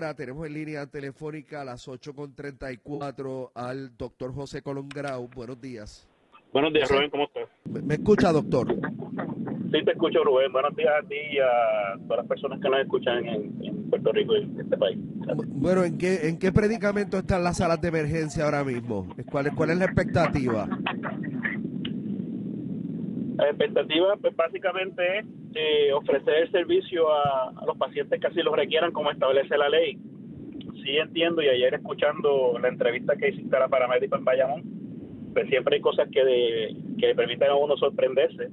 Ahora tenemos en línea telefónica a las 8.34 al doctor José Colongrau. Buenos días. Buenos días, Rubén, ¿cómo estás? ¿Me, me escucha, doctor? Sí, te escucho, Rubén. Buenos días a ti y a todas las personas que nos escuchan en, en Puerto Rico y en este país. Bueno, ¿en qué, ¿en qué predicamento están las salas de emergencia ahora mismo? ¿Cuál cuál es la expectativa? La expectativa, pues básicamente es eh, ofrecer el servicio a, los pacientes que así lo requieran, como establece la ley. Sí entiendo, y ayer escuchando la entrevista que hiciste a la paramédico en Bayamón, pues siempre hay cosas que, que permiten a uno sorprenderse,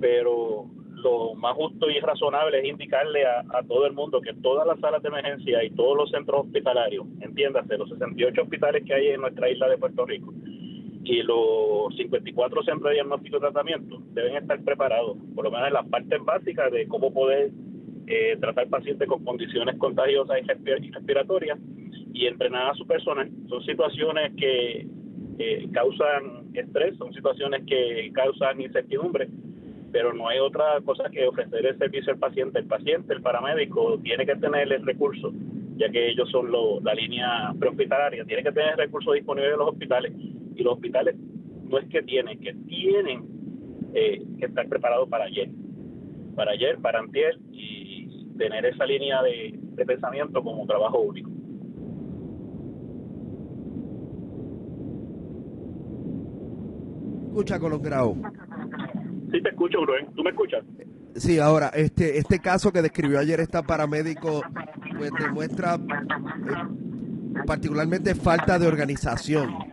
pero lo más justo y razonable es indicarle a todo el mundo que todas las salas de emergencia y todos los centros hospitalarios, entiéndase, los 68 hospitales que hay en nuestra isla de Puerto Rico, y los 54 centros de diagnóstico y tratamiento deben estar preparados, por lo menos en las partes básicas de cómo poder eh, tratar pacientes con condiciones contagiosas y respi- y respiratorias y entrenar a su personal. Son situaciones que eh, causan estrés, son situaciones que causan incertidumbre, pero no hay otra cosa que ofrecer el servicio al paciente. El paciente, el paramédico, tiene que tener el recurso, ya que ellos son lo- la línea prehospitalaria, tiene que tener el recurso disponible en los hospitales y los hospitales no es que tienen, que tienen eh, que estar preparados para ayer, para ayer, para antier y tener esa línea de, de pensamiento como trabajo único. Escucha, Colongrau. Sí te escucho, Rubén. ¿Tú me escuchas? Sí, ahora, este, este caso que describió ayer esta paramédico, pues demuestra eh, particularmente falta de organización.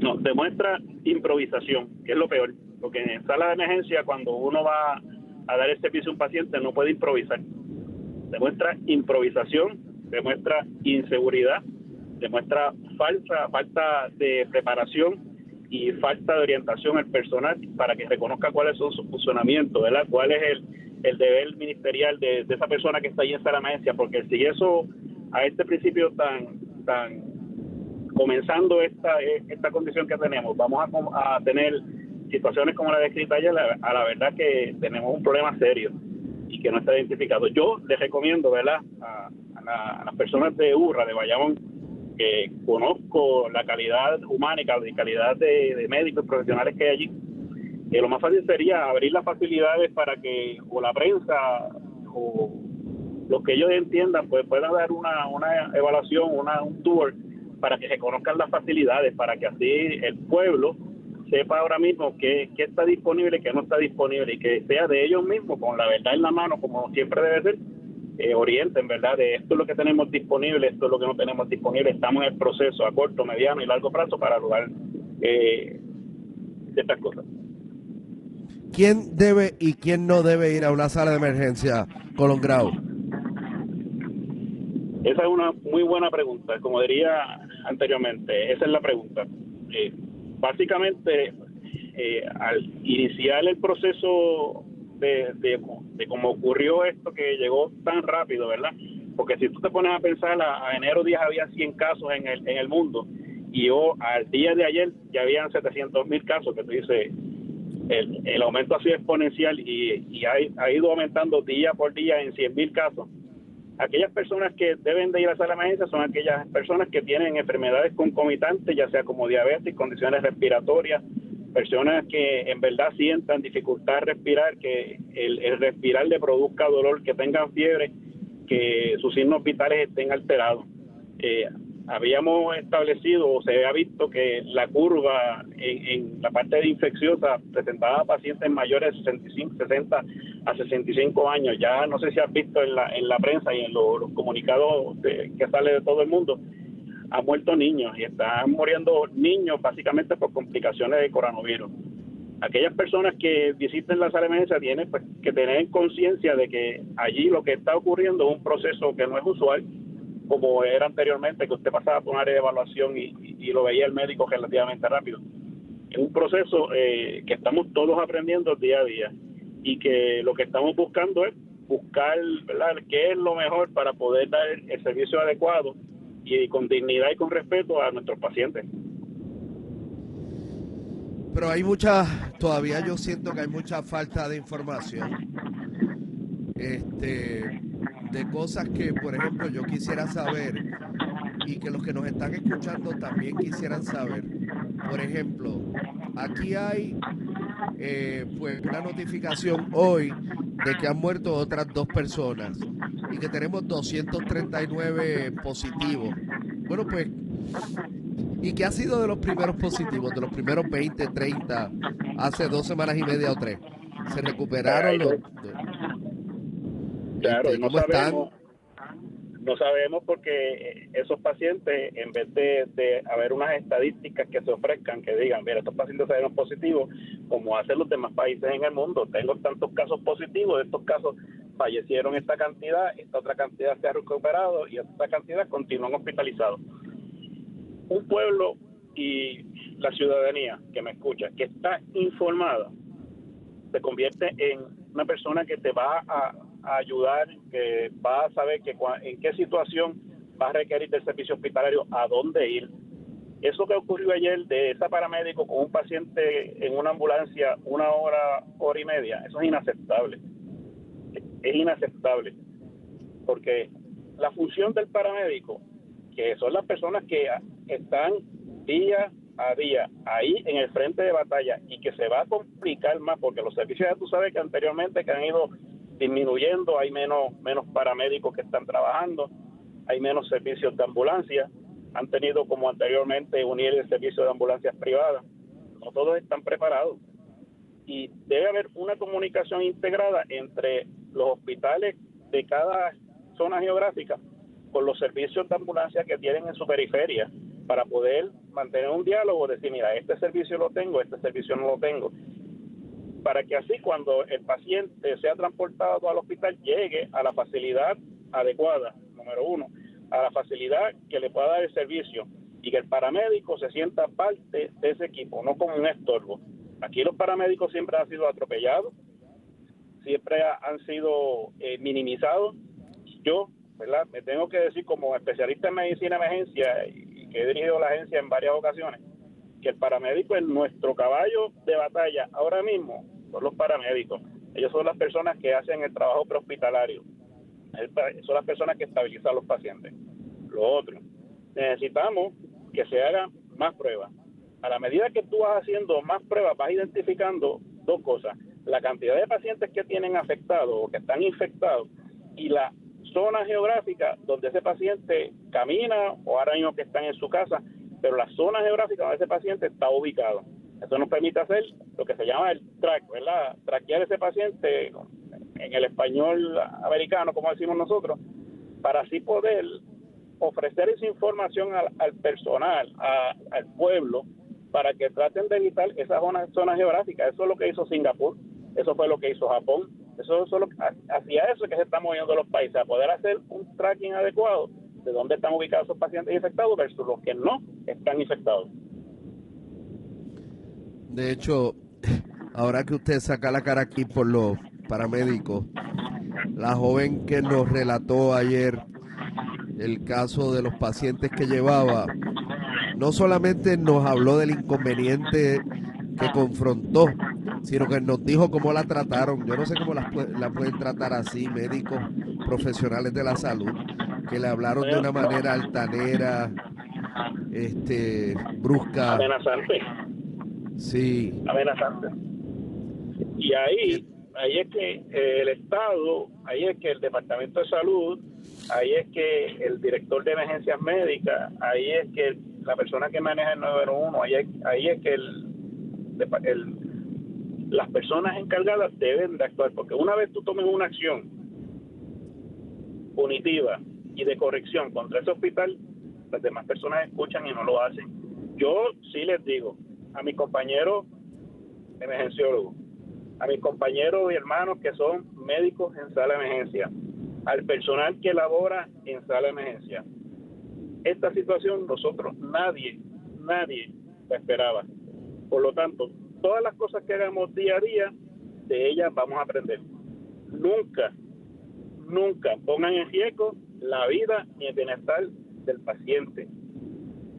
No, demuestra improvisación, que es lo peor. Porque en sala de emergencia, cuando uno va a dar el servicio a un paciente, no puede improvisar. Demuestra improvisación, demuestra inseguridad, demuestra falta, falta de preparación y falta de orientación al personal para que reconozca cuáles son sus funcionamientos, ¿verdad? cuál es el, el deber ministerial de, esa persona que está ahí en sala de emergencia, porque si eso a este principio tan tan comenzando esta esta condición que tenemos, vamos a, tener situaciones como la descrita ayer, a la verdad que tenemos un problema serio y que no está identificado. Yo les recomiendo, ¿verdad?, a, a la- a las personas de URRA, de Bayamón, que conozco la calidad humana y cal- calidad de, de médicos profesionales que hay allí, que lo más fácil sería abrir las facilidades para que o la prensa o los que ellos entiendan pues puedan dar una, una evaluación, una, un tour para que se conozcan las facilidades, para que así el pueblo sepa ahora mismo qué, qué está disponible y qué no está disponible y que sea de ellos mismos, con la verdad en la mano, como siempre debe ser, eh, orienten, ¿verdad? De esto es lo que tenemos disponible, esto es lo que no tenemos disponible, estamos en el proceso a corto, mediano y largo plazo para lograr eh, ciertas cosas. ¿Quién debe y quién no debe ir a una sala de emergencia, Colongrau? Esa es una muy buena pregunta, como diría anteriormente, esa es la pregunta. Eh, básicamente, eh, al iniciar el proceso de, de, cómo ocurrió esto que llegó tan rápido, ¿verdad? Porque si tú te pones a pensar, a, enero 10 había 100 casos en el, en el mundo y yo, al día de ayer ya habían 700 mil casos, que tú dices, el, el aumento ha sido exponencial y, y ha, ha, ido aumentando día por día en 100 mil casos. Aquellas personas que deben de ir a la emergencia son aquellas personas que tienen enfermedades concomitantes, ya sea como diabetes, condiciones respiratorias, personas que en verdad sientan dificultad respirar, que el, el respirar le produzca dolor, que tengan fiebre, que sus signos vitales estén alterados. Eh, habíamos establecido o se había visto que la curva en, la parte de infecciosa presentaba pacientes mayores de 65, 60 a 65 años. Ya no sé si has visto en la, en la prensa y en los comunicados que sale de todo el mundo, han muerto niños y están muriendo niños básicamente por complicaciones de coronavirus. Aquellas personas que visiten la sala de emergencia tienen pues, que tener conciencia de que allí lo que está ocurriendo es un proceso que no es usual, como era anteriormente, que usted pasaba por un área de evaluación y, lo veía el médico relativamente rápido. Es un proceso eh, que estamos todos aprendiendo día a día y que lo que estamos buscando es buscar ¿verdad? qué es lo mejor para poder dar el servicio adecuado y con dignidad y con respeto a nuestros pacientes. Pero hay mucha, todavía yo siento que hay mucha falta de información. Este, de cosas que, por ejemplo, yo quisiera saber y que los que nos están escuchando también quisieran saber. Por ejemplo, aquí hay eh, pues una notificación hoy de que han muerto otras dos personas y que tenemos 239 positivos. Bueno, pues, ¿y qué ha sido de los primeros positivos, de los primeros 20, 30, hace dos semanas y media o tres? ¿Se recuperaron los... Claro, no sabemos, no sabemos porque esos pacientes, en vez de, haber unas estadísticas que se ofrezcan, que digan, mira, estos pacientes salieron positivos, como hacen los demás países en el mundo, tengo tantos casos positivos, de estos casos fallecieron esta cantidad, esta otra cantidad se ha recuperado y esta cantidad continúan hospitalizados. Un pueblo y la ciudadanía que me escucha, que está informada, se convierte en una persona que te va a ayudar, que va a saber que en qué situación va a requerir del servicio hospitalario, a dónde ir. Eso que ocurrió ayer de esa paramédico con un paciente en una ambulancia una hora, hora y media, eso es inaceptable. Es inaceptable. Porque la función del paramédico, que son las personas que están día a día ahí en el frente de batalla y que se va a complicar más porque los servicios ya tú sabes que anteriormente que han ido disminuyendo, hay menos, menos paramédicos que están trabajando, hay menos servicios de ambulancia, han tenido como anteriormente unir el servicio de ambulancias privadas, no todos están preparados. Y debe haber una comunicación integrada entre los hospitales de cada zona geográfica con los servicios de ambulancia que tienen en su periferia para poder mantener un diálogo, decir, mira, este servicio lo tengo, este servicio no lo tengo, para que así cuando el paciente sea transportado al hospital llegue a la facilidad adecuada, número uno, a la facilidad que le pueda dar el servicio y que el paramédico se sienta parte de ese equipo, no como un estorbo. Aquí los paramédicos siempre han sido atropellados, siempre han sido eh, minimizados. Yo, ¿verdad? Me tengo que decir como especialista en medicina emergencia y que he dirigido la agencia en varias ocasiones, que el paramédico es nuestro caballo de batalla ahora mismo, son los paramédicos. Ellos son las personas que hacen el trabajo prehospitalario. Son las personas que estabilizan a los pacientes. Lo otro, necesitamos que se hagan más pruebas. A la medida que tú vas haciendo más pruebas, vas identificando dos cosas. La cantidad de pacientes que tienen afectados o que están infectados y la zona geográfica donde ese paciente camina o ahora mismo que están en su casa pero la zona geográfica donde ese paciente está ubicado. Eso nos permite hacer lo que se llama el track, ¿verdad? Traquear ese paciente en el español americano, como decimos nosotros, para así poder ofrecer esa información al, personal, al pueblo, para que traten de evitar esas zonas, zonas geográficas. Eso es lo que hizo Singapur, eso fue lo que hizo Japón, eso es lo, hacia eso que se están moviendo los países, a poder hacer un tracking adecuado de dónde están ubicados esos pacientes infectados versus los que no están infectados. De hecho, ahora que usted saca la cara aquí por los paramédicos, la joven que nos relató ayer el caso de los pacientes que llevaba, no solamente nos habló del inconveniente que confrontó, sino que nos dijo cómo la trataron. Yo no sé cómo la, la pueden tratar así médicos profesionales de la salud, que le hablaron de una manera altanera, este, brusca. Amenazante. Sí. Amenazante. Y ahí, ahí es que eh, el Estado, ahí es que el Departamento de Salud, ahí es que el director de emergencias médicas, ahí es que la persona que maneja el 911, ahí es, ahí es que el, el, las personas encargadas deben de actuar, porque una vez tú tomes una acción punitiva y de corrección contra ese hospital, las demás personas escuchan y no lo hacen. Yo sí les digo a mis compañeros emergenciólogos, a mis compañeros y hermanos que son médicos en sala de emergencia, al personal que labora en sala de emergencia. Esta situación nosotros nadie, nadie la esperaba. Por lo tanto, todas las cosas que hagamos día a día, de ellas vamos a aprender. Nunca, nunca pongan en riesgo la vida ni el bienestar del paciente.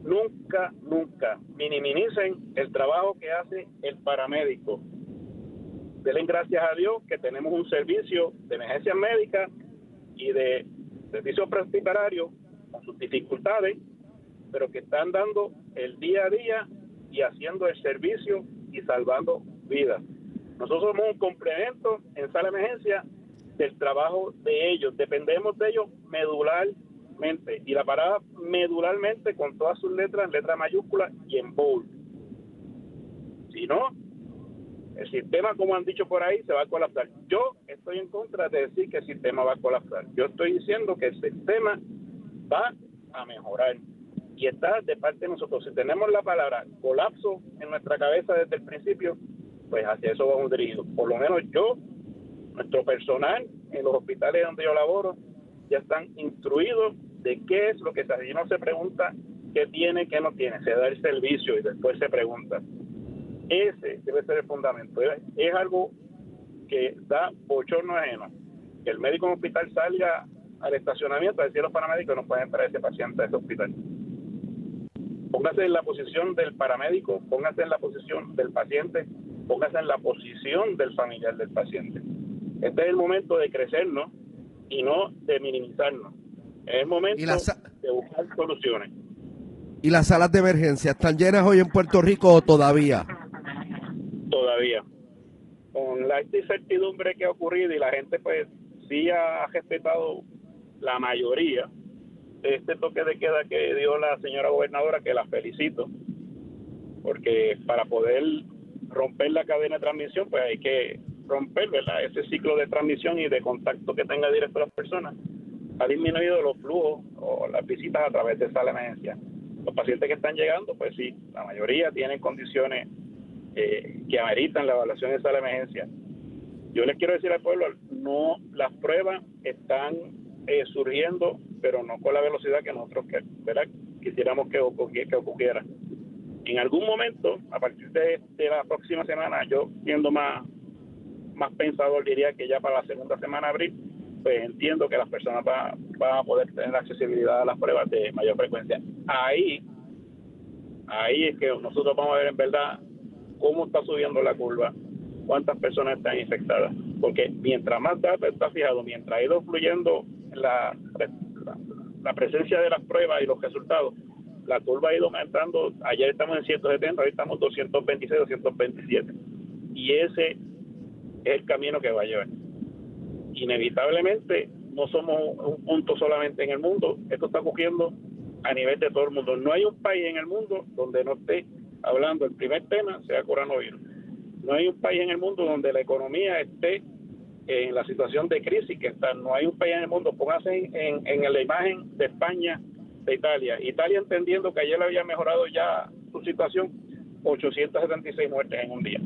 Nunca, nunca minimicen el trabajo que hace el paramédico. Denle gracias a Dios que tenemos un servicio de emergencia médica y de servicio hospitalario con sus dificultades, pero que están dando el día a día y haciendo el servicio y salvando vidas. Nosotros somos un complemento en sala de emergencia del trabajo de ellos. Dependemos de ellos medularmente. Y la parada medularmente con todas sus letras, letras mayúsculas y en bold. Si no, el sistema, como han dicho por ahí, se va a colapsar. Yo estoy en contra de decir que el sistema va a colapsar. Yo estoy diciendo que el sistema va a mejorar. Y está de parte de nosotros. Si tenemos la palabra colapso en nuestra cabeza desde el principio, pues hacia eso vamos dirigidos. Por lo menos yo, nuestro personal en los hospitales donde yo laboro, ya están instruidos de qué es lo que se hace. No se pregunta qué tiene, qué no tiene. Se da el servicio y después se pregunta. Ese debe ser el fundamento. Es algo que da bochorno ajeno. Que el médico en el hospital salga al estacionamiento a decir a los paramédicos no pueden entrar ese paciente a ese hospital. Póngase en la posición del paramédico, póngase en la posición del paciente, póngase en la posición del familiar del paciente. Este es el momento de crecernos y no de minimizarnos. Es el momento de buscar soluciones. ¿Y las salas de emergencia están llenas hoy en Puerto Rico o todavía? Todavía. Con la incertidumbre que ha ocurrido y la gente pues sí ha respetado la mayoría de este toque de queda que dio la señora gobernadora, que la felicito, porque para poder romper la cadena de transmisión, pues hay que romper ¿verdad? ese ciclo de transmisión y de contacto que tenga directo las personas. Ha disminuido los flujos o las visitas a través de esa emergencia. Los pacientes que están llegando, pues sí, la mayoría tienen condiciones eh, que ameritan la evaluación de esa emergencia. Yo les quiero decir al pueblo, no, las pruebas están eh, surgiendo, pero no con la velocidad que nosotros ¿verdad? quisiéramos que, que ocurriera. En algún momento, a partir de, la próxima semana, yo siendo más, más pensador, diría que ya para la segunda semana de abril, pues entiendo que las personas van, van a poder tener accesibilidad a las pruebas de mayor frecuencia. Ahí, ahí es que nosotros vamos a ver en verdad cómo está subiendo la curva, cuántas personas están infectadas. Porque mientras más datos está fijado, mientras ha ido fluyendo la, la, presencia de las pruebas y los resultados, la curva ha ido aumentando. Ayer estamos en 170, hoy estamos 226, 227. Y ese es el camino que va a llevar. Inevitablemente, no somos un punto solamente en el mundo, esto está ocurriendo a nivel de todo el mundo. No hay un país en el mundo donde no esté hablando el primer tema sea coronavirus. No hay un país en el mundo donde la economía esté en la situación de crisis que está. No hay un país en el mundo, póngase en, en la imagen de España, de Italia. Italia entendiendo que ayer había mejorado ya su situación, 876 muertes en un día.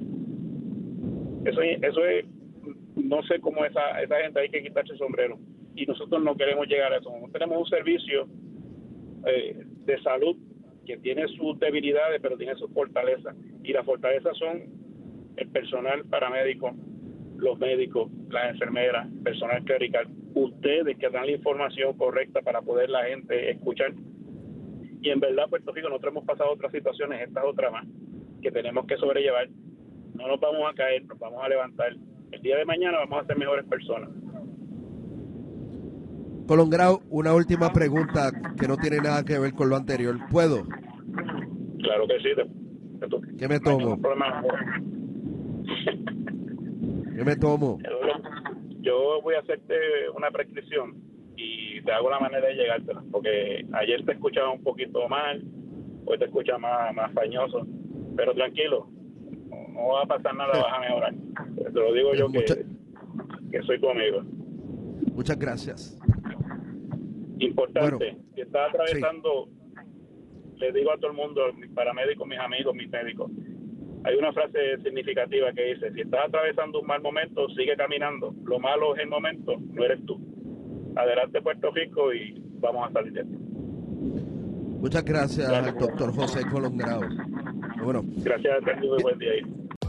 Eso, eso es, no sé cómo esa, esa gente hay que quitarse el sombrero. Y nosotros no queremos llegar a eso. tenemos un servicio eh, de salud que tiene sus debilidades, pero tiene sus fortalezas. Y las fortalezas son el personal paramédico, los médicos, las enfermeras, personal clerical, ustedes que dan la información correcta para poder la gente escuchar. Y en verdad, Puerto Rico, nosotros hemos pasado otras situaciones, estas otras más, que tenemos que sobrellevar. No nos vamos a caer, nos vamos a levantar. El día de mañana vamos a ser mejores personas. Colongrau, una última pregunta que no tiene nada que ver con lo anterior. ¿Puedo? Claro que sí. ¿Qué me tomo? ¿Qué me tomo? Yo voy a hacerte una prescripción y te hago la manera de llegártela, porque ayer te escuchaba un poquito mal, hoy te escucha más, más fañoso, pero tranquilo, no, va a pasar nada, vas a mejorar. Te lo digo yo que, que soy tu amigo. Muchas gracias. Importante, si estás atravesando, le digo a todo el mundo, mis paramédicos, mis amigos, mis médicos, hay una frase significativa que dice, si estás atravesando un mal momento, sigue caminando. Lo malo es el momento, no eres tú. Adelante Puerto Rico y vamos a salir de esto. Muchas gracias, al doctor José Colongrado. Bueno. Gracias, a buen día.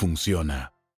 funciona.